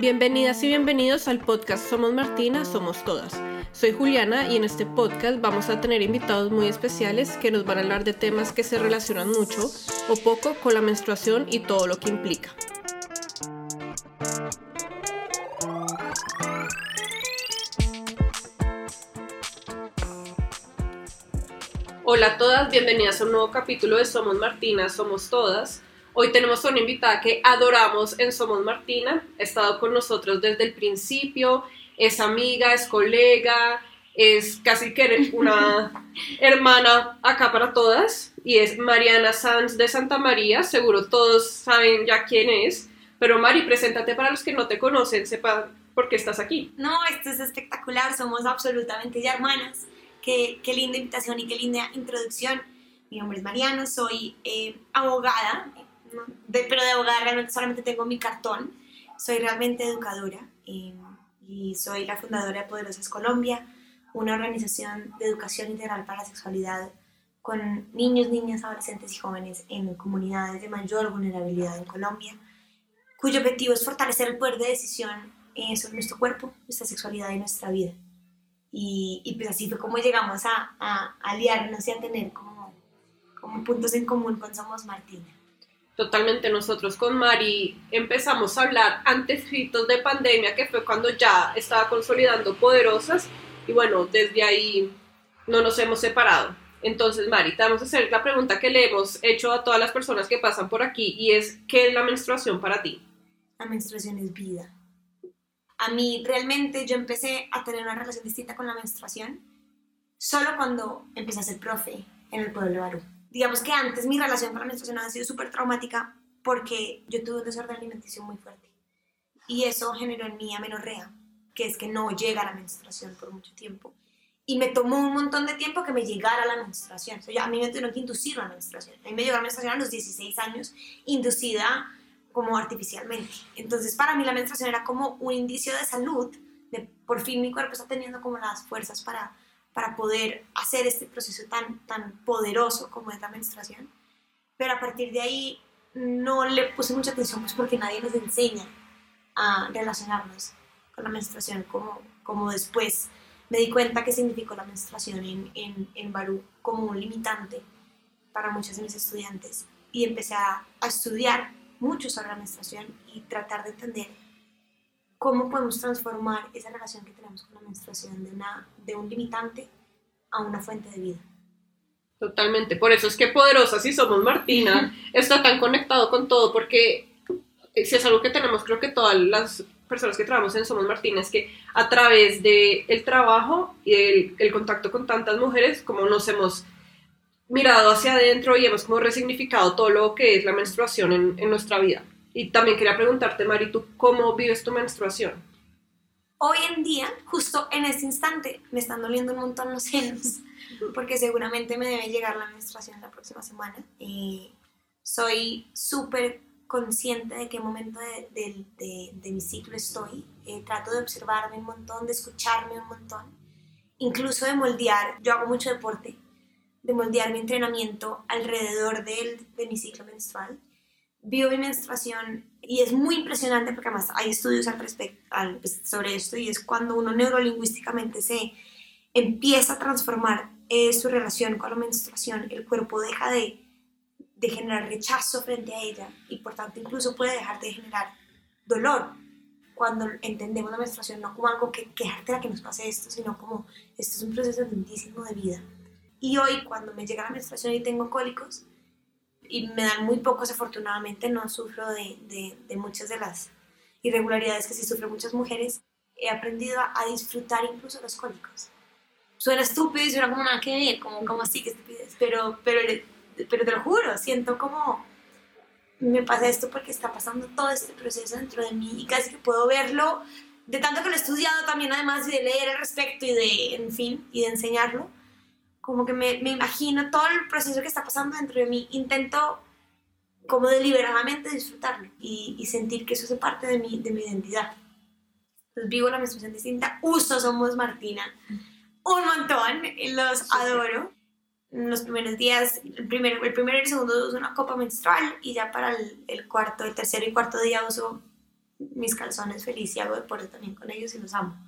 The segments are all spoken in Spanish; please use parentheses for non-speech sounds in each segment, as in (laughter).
Bienvenidas y bienvenidos al podcast Somos Martina, Somos Todas. Soy Juliana y en este podcast vamos a tener invitados muy especiales que nos van a hablar de temas que se relacionan mucho o poco con la menstruación y todo lo que implica. Hola a todas, bienvenidas a un nuevo capítulo de Somos Martina, Somos Todas. Hoy tenemos a una invitada que adoramos en Somos Martina. Ha estado con nosotros desde el principio, es amiga, es colega, es casi que una (laughs) hermana acá para todas. Y es Mariana Sanz de Santa María. Seguro todos saben ya quién es. Pero Mari, preséntate para los que no te conocen, sepan por qué estás aquí. No, esto es espectacular, somos absolutamente ya hermanas. Qué, qué linda invitación y qué linda introducción. Mi nombre es Mariana, soy eh, abogada, pero de abogada realmente solamente tengo mi cartón. Soy realmente educadora y soy la fundadora de Poderosas Colombia, una organización de educación integral para la sexualidad con niños, niñas, adolescentes y jóvenes en comunidades de mayor vulnerabilidad en Colombia, cuyo objetivo es fortalecer el poder de decisión eh, sobre nuestro cuerpo, nuestra sexualidad y nuestra vida. Y, y pues así fue como llegamos a, aliarnos y a tener como puntos en común con Somos Martina totalmente nosotros con Mari empezamos a hablar antes de pandemia, que fue cuando ya estaba consolidando Poderosas, y bueno, desde ahí no nos hemos separado. Entonces, Mari, te vamos a hacer la pregunta que le hemos hecho a todas las personas que pasan por aquí, y es, ¿qué es la menstruación para ti? La menstruación es vida. A mí realmente yo empecé a tener una relación distinta con la menstruación solo cuando empecé a ser profe en el pueblo de Barú digamos que antes mi relación con la menstruación ha sido súper traumática porque yo tuve un desorden alimenticio muy fuerte. Y eso generó en mí amenorrea, que es que no llega la menstruación por mucho tiempo. Y me tomó un montón de tiempo que me llegara la menstruación. O sea, a mí me tuvieron que inducir la menstruación. A mí me llegó la menstruación a los 16 años, inducida como artificialmente. Entonces, para mí la menstruación era como un indicio de salud, de por fin mi cuerpo está teniendo como las fuerzas para para poder hacer este proceso tan, tan poderoso como es la menstruación. Pero a partir de ahí no le puse mucha atención pues porque nadie nos enseña a relacionarnos con la menstruación como, como después me di cuenta que significó la menstruación en, en, en Barú como un limitante para muchos de mis estudiantes y empecé a, a estudiar mucho sobre la menstruación y tratar de entender cómo podemos transformar esa relación que tenemos con la menstruación de, una, de un limitante a una fuente de vida. Totalmente, por eso es que poderosa si somos Martina, (laughs) está tan conectado con todo, porque si es algo que tenemos, creo que todas las personas que trabajamos en Somos Martina, es que a través del el trabajo y el, el, contacto con tantas mujeres, como nos hemos mirado hacia adentro y hemos como resignificado todo lo que es la menstruación en, en nuestra vida. Y también quería preguntarte, Mari, ¿tú cómo vives tu menstruación? Hoy en día, justo en este instante, me están doliendo un montón los senos, porque seguramente me debe llegar la menstruación la próxima semana. Eh, soy súper consciente de qué momento de, de, de, de mi ciclo estoy. Eh, trato de observarme un montón, de escucharme un montón, incluso de moldear. Yo hago mucho deporte, de moldear mi entrenamiento alrededor de mi ciclo menstrual vio mi menstruación y es muy impresionante porque además hay estudios al respecto, al, pues, sobre esto y es cuando uno neurolingüísticamente se empieza a transformar eh, su relación con la menstruación, el cuerpo deja de, de generar rechazo frente a ella y por tanto incluso puede dejar de generar dolor cuando entendemos la menstruación no como algo que quejarte a que nos pase esto, sino como esto es un proceso lindísimo de vida. Y hoy cuando me llega la menstruación y tengo cólicos, y me dan muy pocos, afortunadamente no sufro de, de, de, muchas de las irregularidades que sí sufren muchas mujeres. He aprendido a, a disfrutar incluso los cólicos. Suena estúpido y suena como nada que ver, como, como así que estupidez, pero, pero, pero te lo juro, siento como me pasa esto porque está pasando todo este proceso dentro de mí y casi que puedo verlo de tanto que lo he estudiado también además de leer al respecto y de, en fin, y de enseñarlo como que me, me, imagino todo el proceso que está pasando dentro de mí, intento como deliberadamente disfrutarlo y, y sentir que eso es parte de mi, de mi identidad. Entonces vivo la menstruación distinta, uso Somos Martina un montón, los adoro. En los primeros días, el primero, el primero y el segundo uso una copa menstrual y ya para el, el cuarto, el tercero y cuarto día uso mis calzones feliz y hago deporte también con ellos y los amo.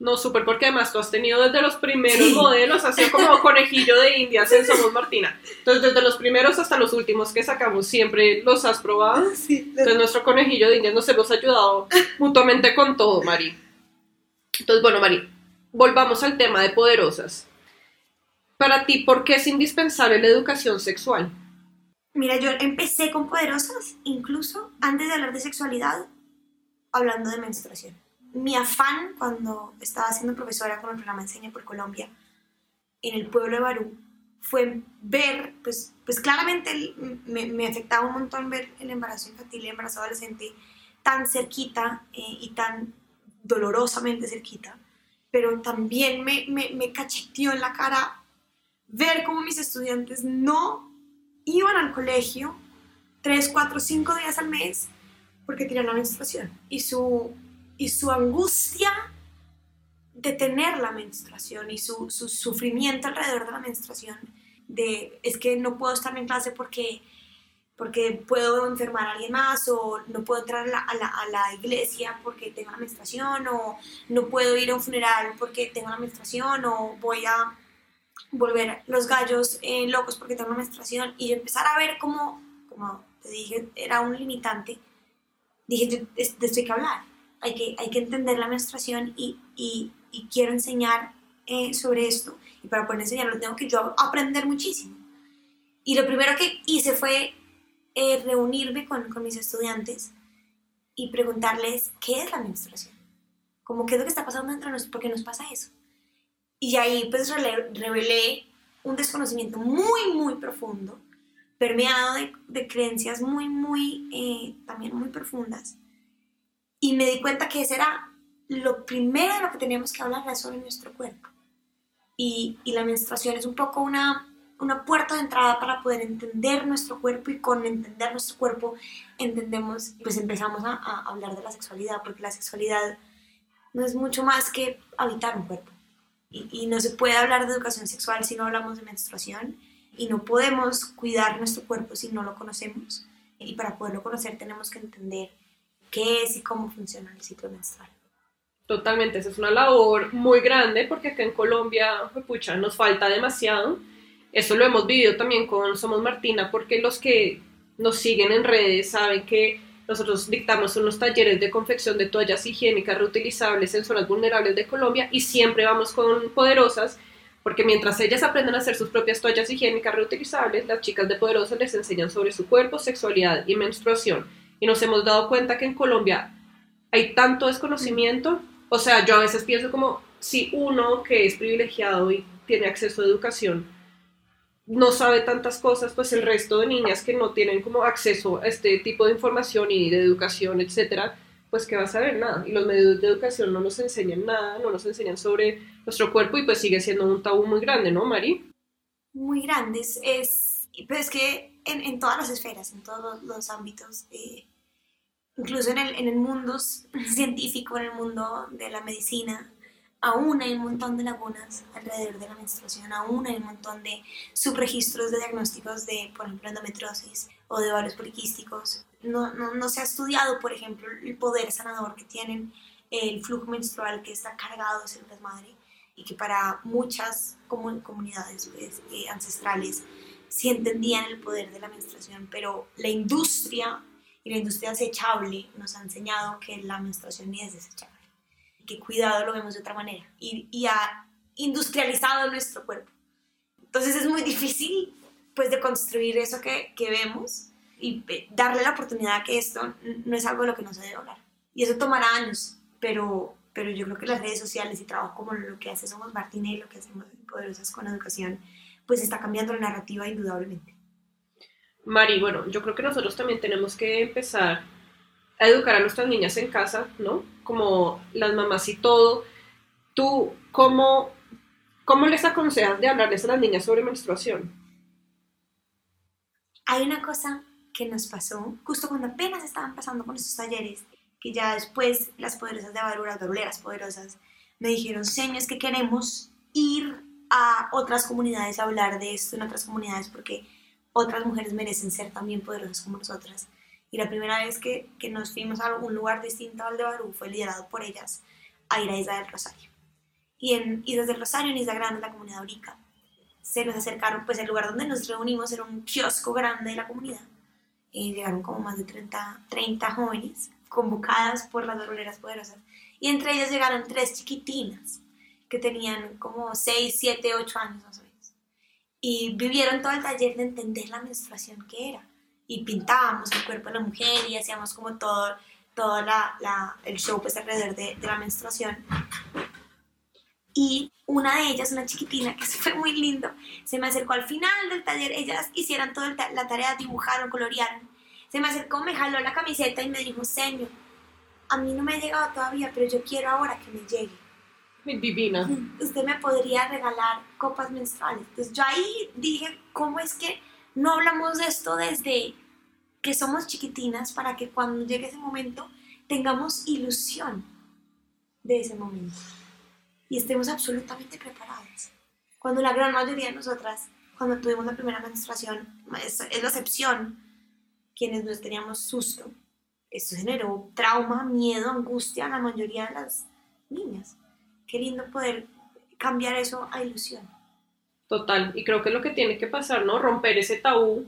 No, súper, porque además tú has tenido desde los primeros modelos, así como (laughs) conejillo de indias en Somos Martina. Entonces, desde los primeros hasta los últimos que sacamos, siempre los has probado. (laughs) Entonces, nuestro conejillo de indias nos hemos ayudado mutuamente con todo, Mari. Entonces, bueno, Mari, volvamos al tema de poderosas. Para ti, ¿por qué es indispensable la educación sexual? Mira, yo empecé con poderosas, incluso antes de hablar de sexualidad, hablando de menstruación mi afán cuando estaba siendo profesora con el programa Enseña por Colombia en el pueblo de Barú fue ver, pues, pues claramente me, me, afectaba un montón ver el embarazo infantil el embarazo adolescente tan cerquita eh, y tan dolorosamente cerquita, pero también me, me, me cacheteó en la cara ver cómo mis estudiantes no iban al colegio tres, cuatro, cinco días al mes porque tenían la menstruación y su y su angustia de tener la menstruación y su, sufrimiento alrededor de la menstruación, de es que no puedo estar en clase porque, porque puedo enfermar a alguien más o no puedo entrar a la, a la, iglesia porque tengo la menstruación o no puedo ir a un funeral porque tengo la menstruación o voy a volver los gallos eh, locos porque tengo la menstruación y empezar a ver cómo, como te dije, era un limitante, dije, de esto hay que hablar hay que, hay que entender la menstruación y, y, y quiero enseñar eh, sobre esto. Y para poder enseñarlo tengo que yo aprender muchísimo. Y lo primero que hice fue eh, reunirme con, con, mis estudiantes y preguntarles qué es la menstruación. Como qué es lo que está pasando entre nosotros, por qué nos pasa eso. Y ahí pues revelé un desconocimiento muy, muy profundo, permeado de, de creencias muy, muy, eh, también muy profundas y me di cuenta que ese era lo primero de lo que teníamos que hablar, era sobre nuestro cuerpo. Y, y, la menstruación es un poco una, una puerta de entrada para poder entender nuestro cuerpo y con entender nuestro cuerpo entendemos, pues empezamos a, a, hablar de la sexualidad, porque la sexualidad no es mucho más que habitar un cuerpo. Y, y no se puede hablar de educación sexual si no hablamos de menstruación y no podemos cuidar nuestro cuerpo si no lo conocemos. Y para poderlo conocer tenemos que entender qué es y cómo funciona el ciclo menstrual. Totalmente, esa es una labor muy grande porque acá en Colombia, pucha, nos falta demasiado. Eso lo hemos vivido también con Somos Martina porque los que nos siguen en redes saben que nosotros dictamos unos talleres de confección de toallas higiénicas reutilizables en zonas vulnerables de Colombia y siempre vamos con poderosas porque mientras ellas aprenden a hacer sus propias toallas higiénicas reutilizables, las chicas de poderosas les enseñan sobre su cuerpo, sexualidad y menstruación y nos hemos dado cuenta que en Colombia hay tanto desconocimiento, o sea, yo a veces pienso como si uno que es privilegiado y tiene acceso a educación no sabe tantas cosas, pues el resto de niñas que no tienen como acceso a este tipo de información y de educación, etcétera, pues que va a saber nada. Y los medios de educación no nos enseñan nada, no nos enseñan sobre nuestro cuerpo y pues sigue siendo un tabú muy grande, ¿no, Mari? Muy grande, es, pero es que en, todas las esferas, en todos los, ámbitos, eh, incluso en el, en el mundo científico, en el mundo de la medicina, aún hay un montón de lagunas alrededor de la menstruación, aún hay un montón de subregistros de diagnósticos de, por ejemplo, endometriosis o de ovarios poliquísticos. No, no, no, se ha estudiado, por ejemplo, el poder sanador que tienen el flujo menstrual que está cargado de células madre y que para muchas comunidades pues, eh, ancestrales sí entendían el poder de la menstruación, pero la industria y la industria desechable nos ha enseñado que la menstruación ni es desechable, que cuidado lo vemos de otra manera y, y ha industrializado nuestro cuerpo. Entonces es muy difícil pues de construir eso que, que vemos y darle la oportunidad que esto no es algo de lo que no se debe hablar. Y eso tomará años, pero, pero yo creo que las redes sociales y trabajo como lo que hace Somos Martínez y lo que hacemos Poderosas con Educación, pues está cambiando la narrativa indudablemente. Mari, bueno, yo creo que nosotros también tenemos que empezar a educar a nuestras niñas en casa, ¿no? Como las mamás y todo. ¿Tú cómo, cómo les aconsejas de hablarles a las niñas sobre menstruación? Hay una cosa que nos pasó justo cuando apenas estaban pasando con estos talleres, que ya después las poderosas de Barura, las poderosas, me dijeron, señores, que queremos ir a otras comunidades a hablar de esto en otras comunidades porque otras mujeres merecen ser también poderosas como nosotras. Y la primera vez que, que nos fuimos a algún lugar distinto al de Barú fue liderado por ellas a ir a Isla del Rosario. Y en Islas del Rosario, en Isla Grande, la comunidad Urica, se nos acercaron, pues el lugar donde nos reunimos era un kiosco grande de la comunidad. Y llegaron como más de 30, 30 jóvenes convocadas por las dolores poderosas. Y entre ellas llegaron tres chiquitinas que tenían como 6, 7, 8 años. Y vivieron todo el taller de entender la menstruación que era. Y pintábamos el cuerpo de la mujer y hacíamos como todo, todo la, la, el show pues alrededor de, de la menstruación. Y una de ellas, una chiquitina, que (laughs) fue muy lindo, se me acercó al final del taller, ellas hicieron toda la tarea, dibujaron, colorearon. Se me acercó, me jaló la camiseta y me dijo, señor, a mí no me ha llegado todavía, pero yo quiero ahora que me llegue. Divina. Usted me podría regalar copas menstruales. Entonces yo ahí dije, ¿cómo es que no hablamos de esto desde que somos chiquitinas para que cuando llegue ese momento tengamos ilusión de ese momento? y estemos absolutamente preparadas. Cuando la gran mayoría de nosotras, cuando tuvimos la primera menstruación, es, es la excepción, quienes nos teníamos susto, esto generó trauma, miedo, angustia a la mayoría de las niñas. Qué lindo poder cambiar eso a ilusión. Total, y creo que es lo que tiene que pasar, ¿no? Romper ese tabú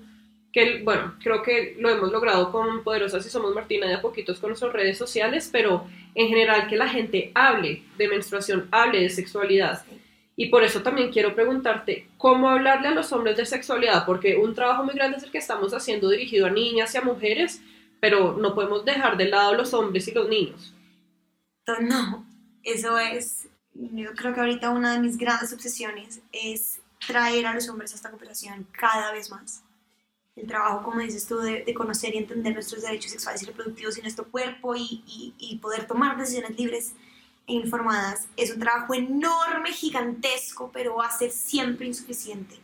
que, bueno, creo que lo hemos logrado con Poderosas y Somos Martina de a poquitos con nuestras redes sociales, pero en general que la gente hable de menstruación, hable de sexualidad. Y por eso también quiero preguntarte, ¿cómo hablarle a los hombres de sexualidad? Porque un trabajo muy grande es el que estamos haciendo dirigido a niñas y a mujeres, pero no podemos dejar de lado los hombres y los niños. No, eso es, yo creo que ahorita una de mis grandes obsesiones es traer a los hombres a esta conversación cada vez más el trabajo, como dices tú, de, conocer y entender nuestros derechos sexuales y reproductivos y nuestro cuerpo y, y, poder tomar decisiones libres e informadas es un trabajo enorme, gigantesco, pero va a ser siempre insuficiente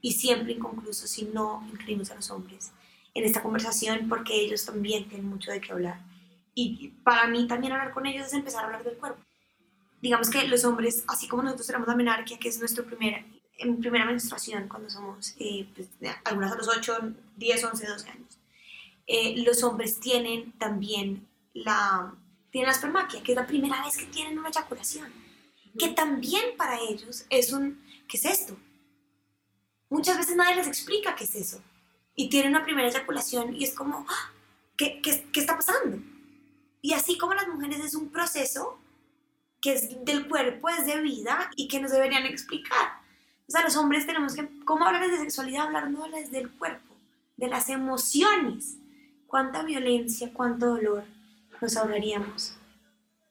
y siempre inconcluso si no incluimos a los hombres en esta conversación porque ellos también tienen mucho de qué hablar. Y para mí también hablar con ellos es empezar a hablar del cuerpo. Digamos que los hombres, así como nosotros tenemos la menarquia, que es nuestro primer en primera menstruación, cuando somos, eh, pues, algunas a los 8, 10, 11, 12 años. Eh, los hombres tienen también la, tienen la espermaquia, que es la primera vez que tienen una eyaculación, que también para ellos es un, ¿qué es esto? Muchas veces nadie les explica qué es eso. Y tienen una primera eyaculación y es como, ¡Ah! ¿qué, qué, qué está pasando? Y así como las mujeres es un proceso que es del cuerpo, es de vida y que nos deberían explicar. O sea, los hombres tenemos que, ¿cómo hablar de sexualidad? Hablándoles del cuerpo, de las emociones. ¿Cuánta violencia, cuánto dolor nos ahorraríamos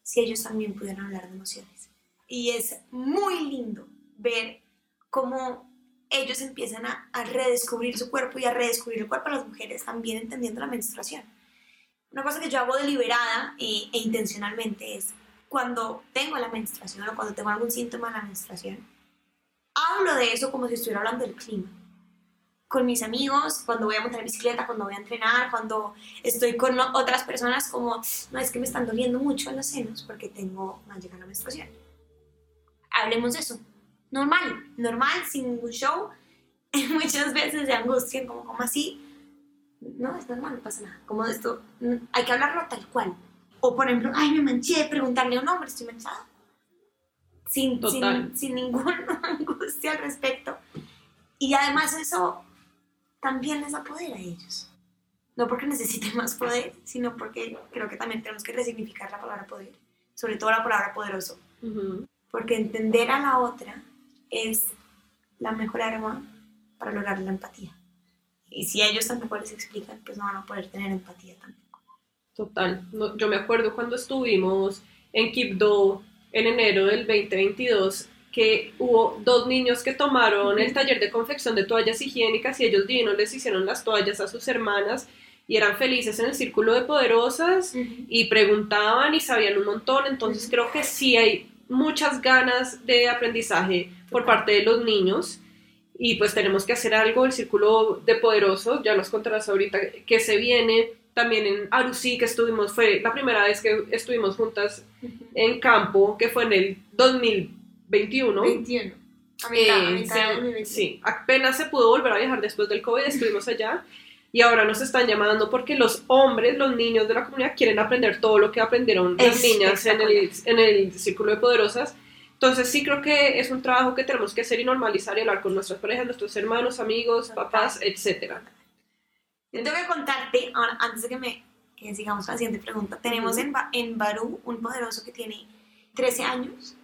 si ellos también pudieran hablar de emociones? Y es muy lindo ver cómo ellos empiezan a, redescubrir su cuerpo y a redescubrir el cuerpo de las mujeres también entendiendo la menstruación. Una cosa que yo hago deliberada e, e intencionalmente es cuando tengo la menstruación o cuando tengo algún síntoma de la menstruación, hablo de eso como si estuviera hablando del clima. Con mis amigos, cuando voy a montar bicicleta, cuando voy a entrenar, cuando estoy con otras personas, como, no, es que me están doliendo mucho los senos porque tengo, más llega la menstruación. Hablemos de eso. Normal, normal, sin ningún show. (laughs) Muchas veces de angustia, como, como así. No, es normal, no pasa nada. Como esto, hay que hablarlo tal cual. O por ejemplo, ay, me manché, preguntarle a un hombre, estoy manchada sin, sin, sin, ninguna (laughs) angustia al respecto. Y además eso también les da poder a ellos. No porque necesiten más poder, sino porque creo que también tenemos que resignificar la palabra poder, sobre todo la palabra poderoso. Porque entender a la otra es la mejor arma para lograr la empatía. Y si ellos tampoco les explican, pues no van a poder tener empatía tampoco. Total. yo me acuerdo cuando estuvimos en Kipdo en enero del 2022 que hubo dos niños que tomaron el taller de confección de toallas higiénicas y ellos divinos les hicieron las toallas a sus hermanas y eran felices en el círculo de poderosas y preguntaban y sabían un montón, entonces creo que sí hay muchas ganas de aprendizaje por parte de los niños y pues tenemos que hacer algo, el círculo de poderosos, ya nos contarás ahorita que se viene, también en Arusí que estuvimos, fue la primera vez que estuvimos juntas en campo, que fue en el 2021. 21. A mitad, a mitad sí, sí, apenas se pudo volver a viajar después del COVID, estuvimos allá. y ahora nos están llamando porque los hombres, los niños de la comunidad quieren aprender todo lo que aprendieron las Es niñas en el, en el círculo de poderosas. Entonces sí creo que es un trabajo que tenemos que hacer y normalizar y hablar con nuestras parejas, nuestros hermanos, amigos, papás, etc. Yo tengo que contarte, ahora, antes de que, me, que sigamos a la siguiente pregunta, tenemos en, en Barú un poderoso que tiene 13 años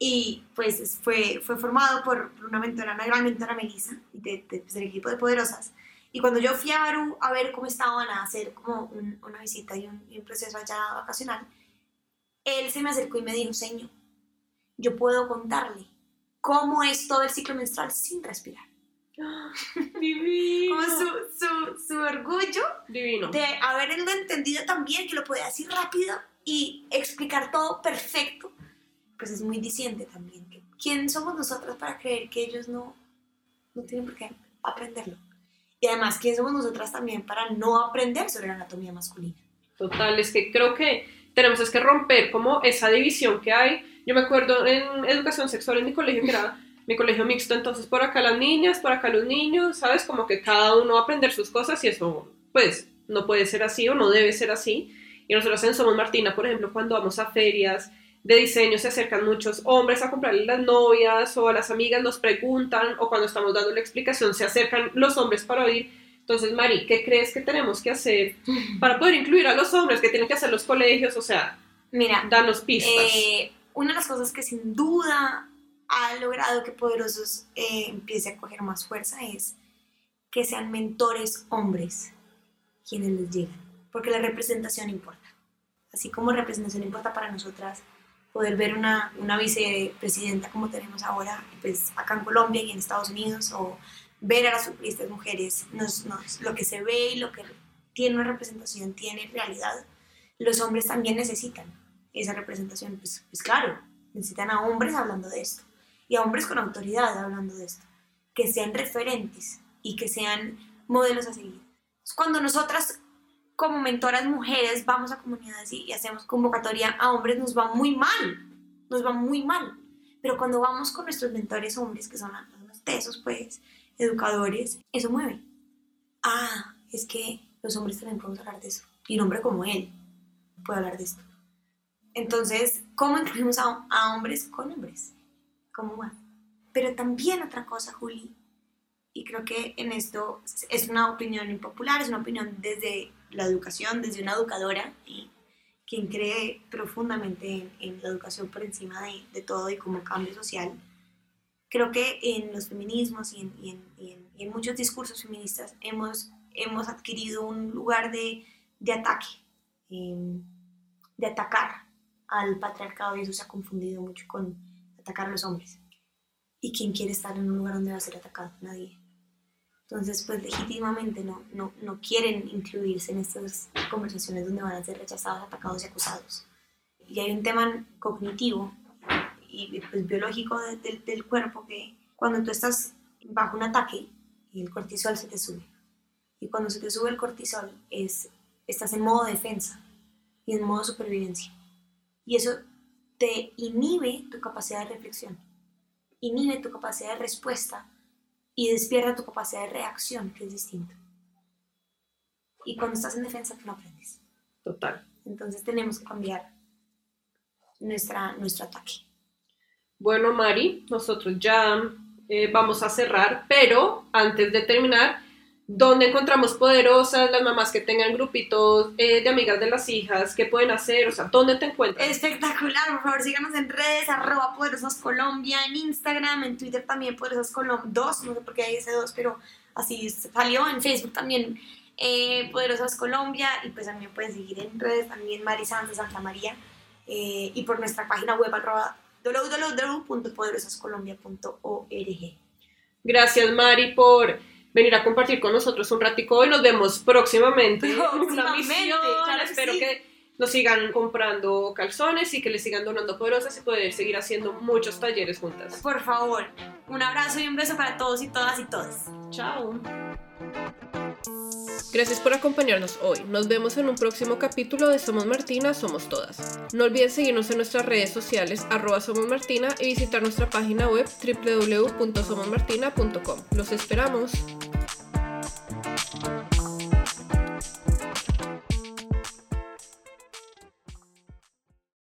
y pues es- fue, fue formado por una mentora, una gran mentora Melissa, de, de- pues, del equipo de Poderosas. Y cuando yo fui a Barú a ver cómo estaban a hacer como un- una visita y un, y un proceso allá vacacional, él se me acercó y me dijo, señor, yo puedo contarle cómo es todo el ciclo menstrual sin respirar. (gasps) Divino. Como su, su, su orgullo Divino. de haberlo entendido también, que lo podía decir rápido y explicar todo perfecto, pues es muy diciente también. ¿Quién somos nosotros para creer que ellos no, no tienen por qué aprenderlo? Y además, ¿quién somos nosotras también para no aprender sobre la anatomía masculina? Total, es que creo que tenemos es que romper como esa división que hay. Yo me acuerdo en educación sexual en mi colegio, que era mi colegio mixto, entonces por acá las niñas, por acá los niños, ¿sabes? Como que cada uno va a aprender sus cosas y eso, pues, no puede ser así o no debe ser así. Y nosotros en Somos Martina, por ejemplo, cuando vamos a ferias de diseño, se acercan muchos hombres a comprarle las novias o a las amigas nos preguntan o cuando estamos dando la explicación se acercan los hombres para oír. Entonces, Mari, ¿qué crees que tenemos que hacer (laughs) para poder incluir a los hombres que tienen que hacer los colegios? O sea, Mira, darnos pistas. eh, una de las cosas que sin duda ha logrado que Poderosos eh, empiece a coger más fuerza es que sean mentores hombres quienes les llegan, porque la representación importa. Así como representación importa para nosotras poder ver una, una vicepresidenta como tenemos ahora, pues acá en Colombia y en Estados Unidos, o ver a las futbolistas mujeres, nos, nos- lo que se ve y lo que tiene una representación tiene realidad, los hombres también necesitan esa representación. Pues, pues claro, necesitan a hombres hablando de esto y a hombres con autoridad hablando de esto, que sean referentes y que sean modelos a seguir. Cuando nosotras como mentoras mujeres vamos a comunidades y, hacemos convocatoria a hombres, nos va muy mal, nos va muy mal. Pero cuando vamos con nuestros mentores hombres, que son los tesos, pues, educadores, eso mueve. Ah, es que los hombres también podemos hablar de eso. Y un hombre como él puede hablar de esto. Entonces, ¿cómo incluimos a, a hombres con hombres? ¿Cómo más? Pero también otra cosa, Juli, y creo que en esto es una opinión impopular, es una opinión desde la educación, desde una educadora, y quien cree profundamente en, en la educación por encima de, de todo y como cambio social. Creo que en los feminismos y en, y en- y en- y muchos discursos feministas hemos, hemos adquirido un lugar de, de ataque, em, de atacar al patriarcado y eso se ha confundido mucho con atacar a los hombres. ¿Y quién quiere estar en un lugar donde va a ser atacado? Nadie. Entonces, pues legítimamente no, no, no quieren incluirse en estas conversaciones donde van a ser rechazados, atacados y acusados. Y hay un tema cognitivo y pues, biológico de- del- del cuerpo que cuando tú estás bajo un ataque, el cortisol se te sube. Y cuando se te sube el cortisol, es, estás en modo defensa y en modo supervivencia. Y eso te inhibe tu capacidad de reflexión, inhibe tu capacidad de respuesta y despierta tu capacidad de reacción, que es distinto. Y cuando estás en defensa, tú no aprendes. Total. Entonces tenemos que cambiar nuestra, nuestro ataque. Bueno, Mari, nosotros ya eh, vamos a cerrar, pero antes de terminar, ¿dónde encontramos poderosas las mamás que tengan grupitos eh, de amigas de las hijas? ¿Qué pueden hacer? O sea, ¿dónde te encuentras? Espectacular, por favor síganos en redes, arroba Poderosas Colombia, en Instagram, en Twitter también Poderosas Colombia 2, no sé por qué hay ese 2, pero así salió, en Facebook también eh, Poderosas Colombia, y pues también pueden seguir en redes también Mari Sanz de Santa María, eh, y por nuestra página web arroba www.poderosascolombia.org. Gracias, Mari, por venir a compartir con nosotros un ratico y nos vemos próximamente. (laughs) Próximamente, misión. claro Espero sí. que nos sigan comprando calzones y que les sigan donando poderosas y poder seguir haciendo muchos talleres juntas. Por favor, un abrazo y un beso para todos y todas y todos. Chao. Gracias por acompañarnos hoy. Nos vemos en un próximo capítulo de Somos Martina, Somos Todas. No olviden seguirnos en nuestras redes sociales, arroba Martina, y visitar nuestra página web www.somosmartina.com. Los esperamos.